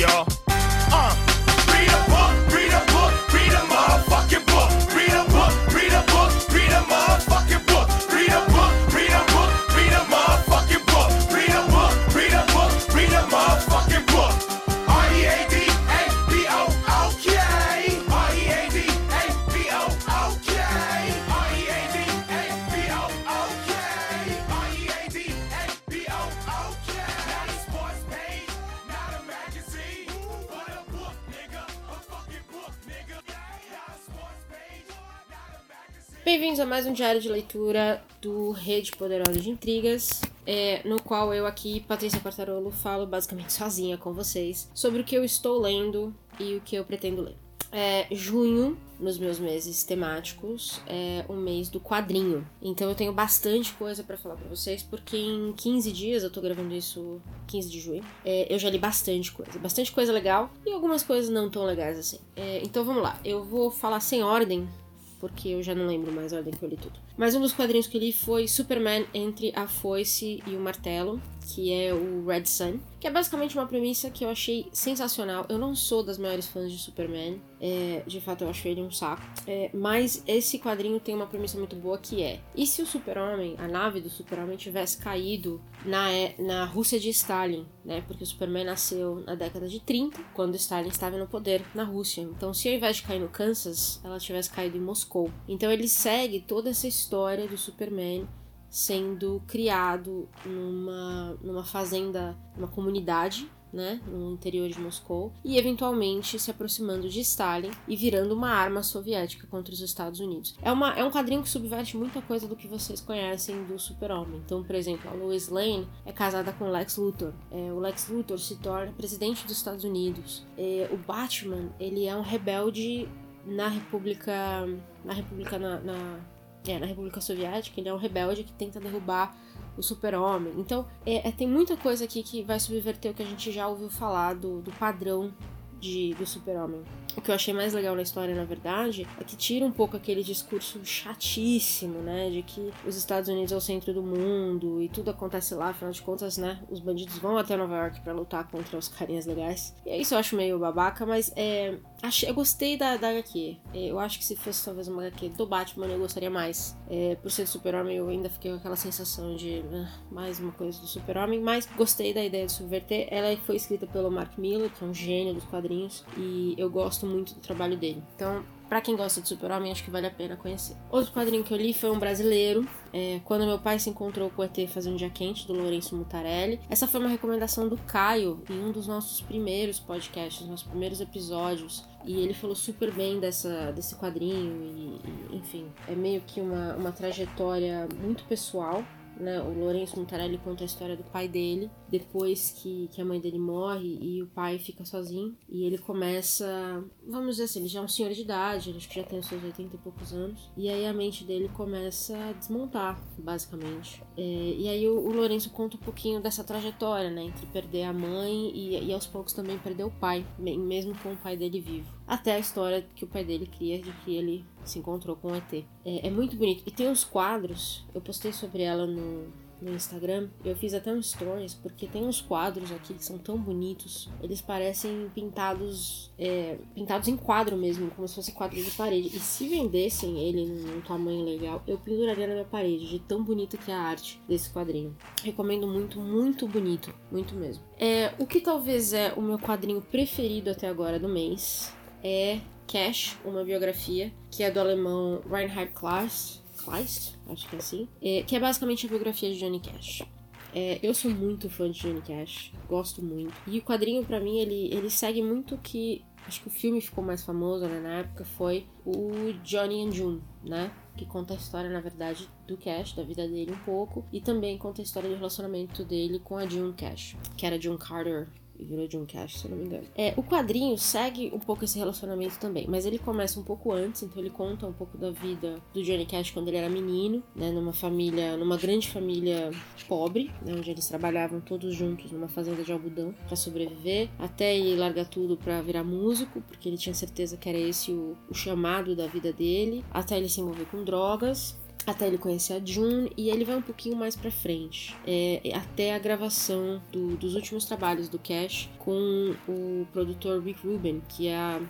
y'all. Bem-vindos a mais um diário de leitura do Rede Poderosa de Intrigas, é, no qual eu aqui, Patrícia Quartarolo, falo basicamente sozinha com vocês sobre o que eu estou lendo e o que eu pretendo ler. É, junho, nos meus meses temáticos, é o mês do quadrinho. Então eu tenho bastante coisa pra falar pra vocês, porque em 15 dias, eu tô gravando isso 15 de junho, é, eu já li bastante coisa. Bastante coisa legal e algumas coisas não tão legais assim. É, então vamos lá, eu vou falar sem ordem, porque eu já não lembro mais a ordem que eu li tudo. Mas um dos quadrinhos que eu li foi Superman entre a foice e o martelo, que é o Red Sun, que é basicamente uma premissa que eu achei sensacional. Eu não sou das maiores fãs de Superman, é, de fato eu acho ele um saco, é, mas esse quadrinho tem uma premissa muito boa que é: e se o Super-Homem, a nave do Super-Homem, tivesse caído na, é- na Rússia de Stalin, né? Porque o Superman nasceu na década de 30, quando Stalin estava no poder na Rússia. Então, se ao invés de cair no Kansas, ela tivesse caído em Moscou. Então, ele segue toda essa história do Superman sendo criado numa, numa fazenda, numa comunidade, né, no interior de Moscou, e eventualmente se aproximando de Stalin e virando uma arma soviética contra os Estados Unidos. É, uma, é um quadrinho que subverte muita coisa do que vocês conhecem do Super-Homem. Então, por exemplo, a Lois Lane é casada com Lex Luthor. É, o Lex Luthor se torna presidente dos Estados Unidos. É, o Batman, ele é um rebelde na República... na República... na, na é, na República Soviética, ele é um rebelde que tenta derrubar o super-homem. Então, é, é, tem muita coisa aqui que vai subverter o que a gente já ouviu falar do, do padrão de, do super-homem. O que eu achei mais legal na história, na verdade, é que tira um pouco aquele discurso chatíssimo, né? De que os Estados Unidos é o centro do mundo e tudo acontece lá, afinal de contas, né? Os bandidos vão até Nova York para lutar contra os carinhas legais. E isso eu acho meio babaca, mas é. Achei, eu gostei da, da HQ. É, Eu acho que se fosse talvez uma HQ do Batman, eu gostaria mais. É, por ser Super-Homem, eu ainda fiquei com aquela sensação de ah, mais uma coisa do Super-Homem, mas gostei da ideia de subverter. Ela foi escrita pelo Mark Miller, que é um gênio dos quadrinhos, e eu gosto muito do trabalho dele. Então, Pra quem gosta de Super-Homem, acho que vale a pena conhecer. Outro quadrinho que eu li foi um brasileiro, é, Quando Meu Pai Se Encontrou com o ET Fazendo Dia Quente, do Lourenço Mutarelli. Essa foi uma recomendação do Caio em um dos nossos primeiros podcasts, nossos primeiros episódios. E ele falou super bem dessa, desse quadrinho, e, e, enfim, é meio que uma, uma trajetória muito pessoal né, o Lourenço Mutarelli conta a história do pai dele, depois que, que a mãe dele morre e o pai fica sozinho. E ele começa, vamos dizer assim, ele já é um senhor de idade, acho que já tem os seus 80 e poucos anos. E aí a mente dele começa a desmontar, basicamente. É, e aí o, o Lourenço conta um pouquinho dessa trajetória, né, entre perder a mãe e, e aos poucos também perder o pai, mesmo com o pai dele vivo. Até a história que o pai dele cria de que ele se encontrou com o ET. É, é muito bonito. E tem uns quadros, eu postei sobre ela no, no Instagram, eu fiz até um stories, porque tem uns quadros aqui que são tão bonitos. Eles parecem pintados é, pintados em quadro mesmo, como se fosse quadro de parede. E se vendessem ele num tamanho legal, eu penduraria na minha parede, de tão bonito que é a arte desse quadrinho. Recomendo muito, muito bonito, muito mesmo. É, o que talvez é o meu quadrinho preferido até agora do mês é Cash, uma biografia, que é do alemão Reinhard Kleist, Kleist acho que é assim, é, que é basicamente a biografia de Johnny Cash. É, eu sou muito fã de Johnny Cash, gosto muito. E o quadrinho, pra mim, ele, ele segue muito que. Acho que o filme ficou mais famoso né, na época foi o Johnny and June, né? Que conta a história, na verdade, do Cash, da vida dele um pouco, e também conta a história do relacionamento dele com a June Cash, que era June Carter virou John Cash, se eu não me engano. É, o quadrinho segue um pouco esse relacionamento também, mas ele começa um pouco antes, então ele conta um pouco da vida do Johnny Cash quando ele era menino, né, numa família, numa grande família pobre, né, onde eles trabalhavam todos juntos numa fazenda de algodão para sobreviver, até ele largar tudo para virar músico, porque ele tinha certeza que era esse o, o chamado da vida dele, até ele se envolver com drogas, até ele conhecer a June e ele vai um pouquinho mais pra frente, é, até a gravação do- dos últimos trabalhos do Cash com o produtor Rick Rubin, que é a,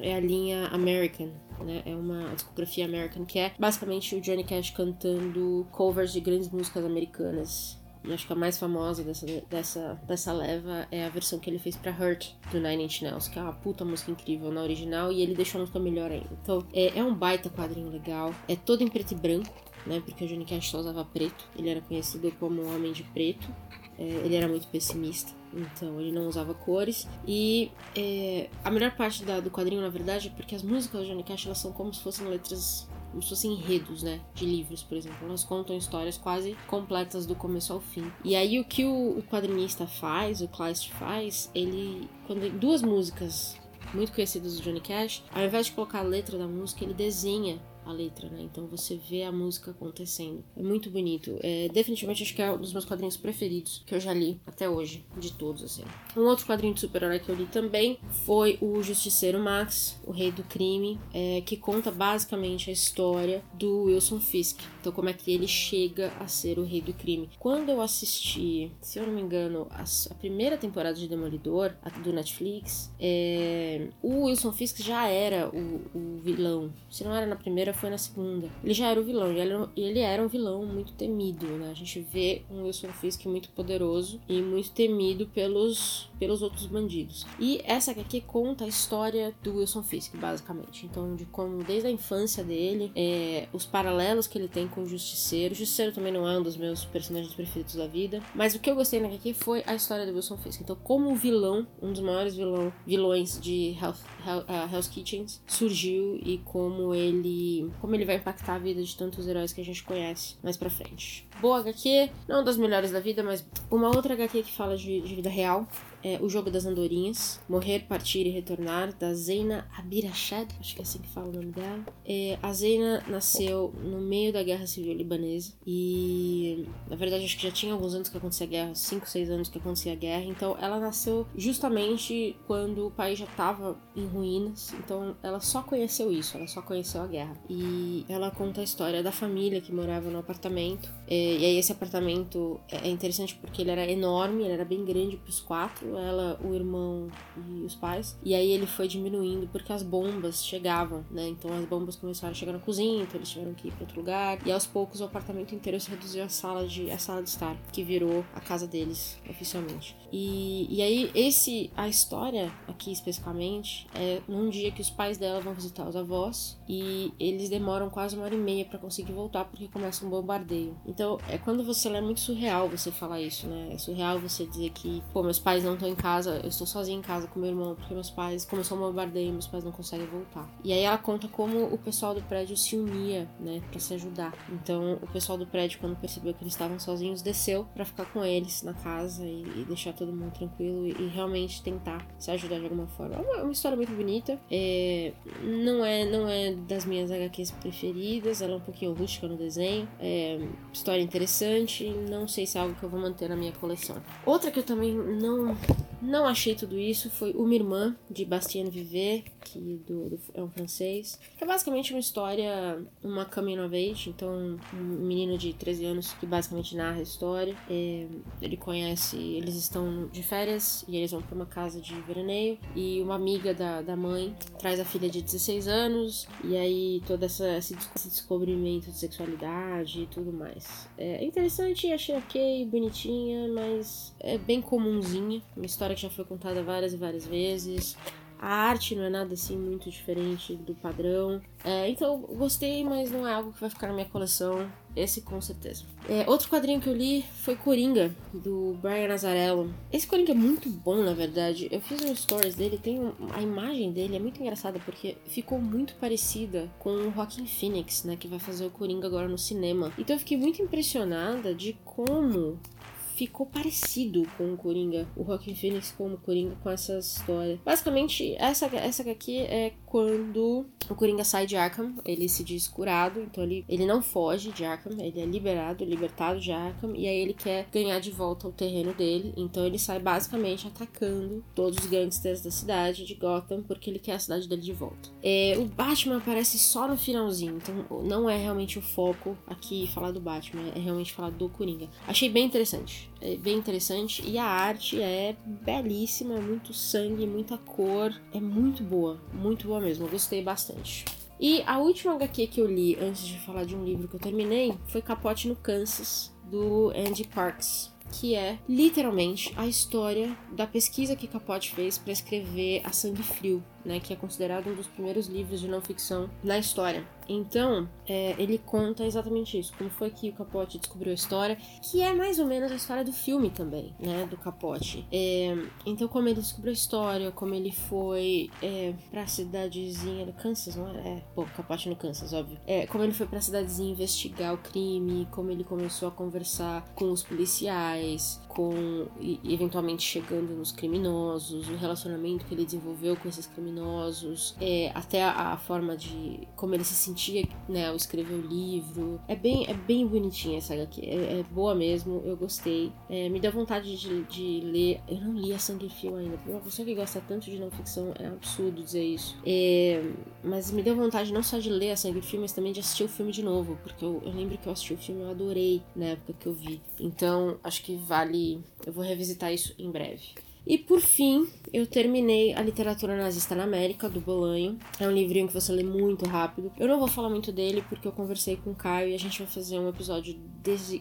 é a linha American. Né? É uma discografia American que é basicamente o Johnny Cash cantando covers de grandes músicas americanas. Acho que a mais famosa dessa, dessa, dessa leva é a versão que ele fez pra Hurt, do Nine Inch Nails, que é uma puta música incrível na original e ele deixou a música melhor ainda. Então, é, é um baita quadrinho legal, é todo em preto e branco, né? Porque o Johnny Cash só usava preto, ele era conhecido como o Homem de Preto. É, ele era muito pessimista, então ele não usava cores. E é, a melhor parte da- do quadrinho, na verdade, é porque as músicas do Johnny Cash elas são como se fossem letras se fossem enredos, né? De livros, por exemplo. Elas contam histórias quase completas do começo ao fim. E aí o que o, o quadrinista faz, o Kleist faz, ele. Quando duas músicas muito conhecidas do Johnny Cash, ao invés de colocar a letra da música, ele desenha a letra, né? Então você vê a música acontecendo. É muito bonito. É, definitivamente acho que é um dos meus quadrinhos preferidos que eu já li até hoje, de todos, assim. Um outro quadrinho de super-herói que eu li também foi o Justiceiro Max, o Rei do Crime, é, que conta basicamente a história do Wilson Fisk. Então, como é que ele chega a ser o Rei do Crime. Quando eu assisti, se eu não me engano, a, a primeira temporada de Demolidor, a do Netflix, é, o Wilson Fisk já era o, o vilão. Se não era na primeira, foi na segunda. Ele já era o vilão, e ele, era- ele era um vilão muito temido, né? A gente vê um Wilson Fisk muito poderoso e muito temido pelos, pelos outros bandidos. E essa HQ conta a história do Wilson Fisk, basicamente. Então, de como desde a infância dele, é, os paralelos que ele tem com o Justiceiro. O Justiceiro também não é um dos meus personagens preferidos da vida. Mas o que eu gostei na HQ foi a história do Wilson Fisk. Então, como vilão, um dos maiores vilão, vilões de ah, Hell's Kitchens, surgiu e como ele, como ele vai impactar a vida de tantos heróis que a gente conhece mais pra frente. Boa HQ, não das melhores da vida, mas uma outra HQ que fala de, de vida real é O Jogo das Andorinhas, Morrer, Partir e Retornar, da Zeina Abirachad, acho que é assim que fala o nome dela. É, a Zeina nasceu no meio da Guerra Civil Libanesa e, na verdade, acho que já tinha alguns anos que acontecia a guerra, 5, 6 anos que acontecia a guerra, então ela nasceu justamente quando o país já estava em ruínas, então ela só conheceu isso, ela só conheceu a guerra. E ela conta a história da família que morava no apartamento, é, e aí esse apartamento é interessante porque ele era enorme, ele era bem grande pros quatro, ela, o irmão e os pais. E aí ele foi diminuindo porque as bombas chegavam, né? Então as bombas começaram a chegar na cozinha, então eles tiveram que ir para outro lugar. E aos poucos o apartamento inteiro se reduziu à sala de a sala de estar, que virou a casa deles oficialmente. E, e aí esse a história aqui especificamente é num dia que os pais dela vão visitar os avós e eles demoram quase uma hora e meia para conseguir voltar porque começa um bombardeio. Então é quando você é muito surreal você falar isso, né? É surreal você dizer que, pô, meus pais não estão em casa, eu estou sozinha em casa com meu irmão porque meus pais começou um bombardeio, meus pais não conseguem voltar. E aí ela conta como o pessoal do prédio se unia, né, para se ajudar. Então o pessoal do prédio quando percebeu que eles estavam sozinhos desceu para ficar com eles na casa e, e deixar todo mundo tranquilo e, e realmente tentar se ajudar de alguma forma. É uma, uma história muito bonita. É, não é não é das minhas HQs preferidas, ela é um pouquinho rústica no desenho. É, história interessante, não sei se é algo que eu vou manter na minha coleção. Outra que eu também não não achei tudo isso foi Uma Irmã, de Bastien Viver, que do, do- é um francês. Que é basicamente uma história, uma coming of age. Então, um menino de 13 anos que basicamente narra a história. É, ele conhece, eles estão de férias e eles vão para uma casa de veraneio. E uma amiga da, da mãe traz a filha de 16 anos. E aí, todo essa, esse descobrimento de sexualidade e tudo mais. É interessante, achei ok, bonitinha, mas é bem comumzinha. Uma história que já foi contada várias e várias vezes. A arte não é nada assim muito diferente do padrão. É, então, gostei, mas não é algo que vai ficar na minha coleção. Esse com certeza. É, outro quadrinho que eu li foi Coringa, do Brian Nazarello. Esse Coringa é muito bom, na verdade. Eu fiz um stories dele, tem um- a imagem dele é muito engraçada porque ficou muito parecida com o Joaquin Phoenix, né, que vai fazer o Coringa agora no cinema. Então eu fiquei muito impressionada de como ficou parecido com o Coringa, o Joaquin Phoenix como Coringa com essa história. Basicamente, essa, essa aqui é quando o Coringa sai de Arkham, ele se diz curado, então ele, ele não foge de Arkham, ele é liberado, libertado de Arkham, e aí ele quer ganhar de volta o terreno dele, então ele sai basicamente atacando todos os gangsters da cidade de Gotham, porque ele quer a cidade dele de volta. É, o Batman aparece só no finalzinho, então não é realmente o foco aqui falar do Batman, é realmente falar do Coringa. Achei bem interessante, é bem interessante, e a arte é belíssima, muito sangue, muita cor, é muito boa, muito boa mesmo, eu gostei bastante. E a última HQ que eu li antes de falar de um livro que eu terminei foi Capote no Kansas, do Andy Parks que é literalmente a história da pesquisa que Capote fez para escrever A Sangue Frio, né, que é considerado um dos primeiros livros de não ficção na história. Então, é, ele conta exatamente isso, como foi que o Capote descobriu a história, que é mais ou menos a história do filme também, né, do Capote. É, então, como ele descobriu a história, como ele foi é, pra cidadezinha do Kansas, não é? é pô, Capote no Kansas, óbvio. É, como ele foi pra cidadezinha investigar o crime, como ele começou a conversar com os policiais, com e, eventualmente chegando nos criminosos, o relacionamento que ele desenvolveu com esses criminosos, é, até a, a, forma de como ele se sentia, né, ao escrever o livro. É bem, é bem bonitinha essa HQ, é, é boa mesmo, eu gostei. É, me deu vontade de, de, ler. Eu não li a Sangue Fio ainda. Uma pessoa que gosta tanto de não ficção é absurdo dizer isso. É, mas me deu vontade não só de ler a Sangue Fio, mas também de assistir o filme de novo, porque eu, eu lembro que eu assisti o filme e eu adorei na época que eu vi. Então acho que vale eu vou revisitar isso em breve. E por fim, eu terminei A Literatura Nazista na América, do Bolanho. É um livrinho que você lê muito rápido. Eu não vou falar muito dele porque eu conversei com o Caio e a gente vai fazer um episódio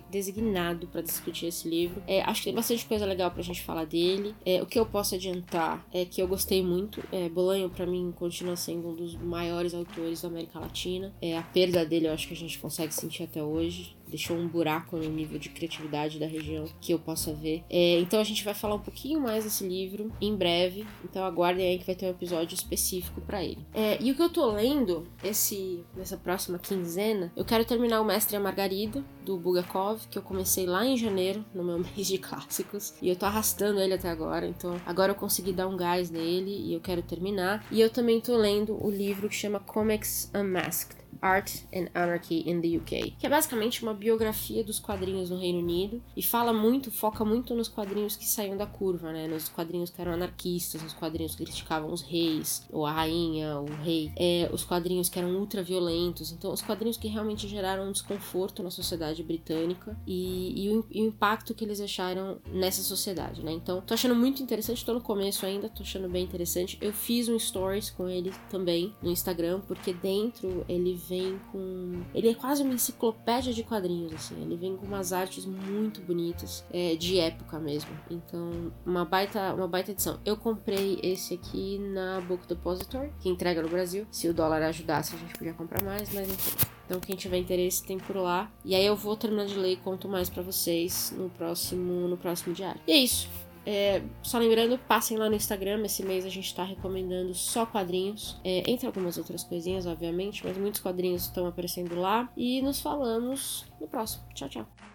designado para discutir esse livro. É, acho que tem bastante coisa legal pra gente falar dele. É, o que eu posso adiantar é que eu gostei muito. É, Bolanho, para mim, continua sendo um dos maiores autores da América Latina. É, a perda dele eu acho que a gente consegue sentir até hoje deixou um buraco no nível de criatividade da região que eu possa ver. É, então a gente vai falar um pouquinho mais desse livro em breve, então aguardem aí que vai ter um episódio específico para ele. É, e o que eu tô lendo esse nessa próxima quinzena, eu quero terminar o Mestre e a Margarida do Bulgakov, que eu comecei lá em janeiro, no meu mês de clássicos, e eu tô arrastando ele até agora, então agora eu consegui dar um gás nele e eu quero terminar. E eu também tô lendo o livro que chama Comics Unmasked Art and Anarchy in the UK, que é basicamente uma biografia dos quadrinhos no Reino Unido e fala muito, foca muito nos quadrinhos que saíam da curva, né? Nos quadrinhos que eram anarquistas, nos quadrinhos que criticavam os reis, ou a rainha, o rei, é, os quadrinhos que eram ultra violentos, então os quadrinhos que realmente geraram um desconforto na sociedade britânica e, e, o, e o, impacto que eles deixaram nessa sociedade, né? Então, tô achando muito interessante, tô no começo ainda, tô achando bem interessante. Eu fiz um stories com ele também no Instagram, porque dentro ele vem com. Ele é quase uma enciclopédia de quadrinhos, assim. Ele vem com umas artes muito bonitas, é, de época mesmo. Então, uma baita, uma baita edição. Eu comprei esse aqui na Book Depository, que entrega no Brasil. Se o dólar ajudasse, a gente podia comprar mais, mas enfim. Então, quem tiver interesse tem por lá. E aí eu vou terminar de ler e conto mais para vocês no próximo, no próximo diário. E é isso. É, só lembrando, passem lá no Instagram. Esse mês a gente está recomendando só quadrinhos, é, entre algumas outras coisinhas, obviamente, mas muitos quadrinhos estão aparecendo lá. E nos falamos no próximo. Tchau, tchau.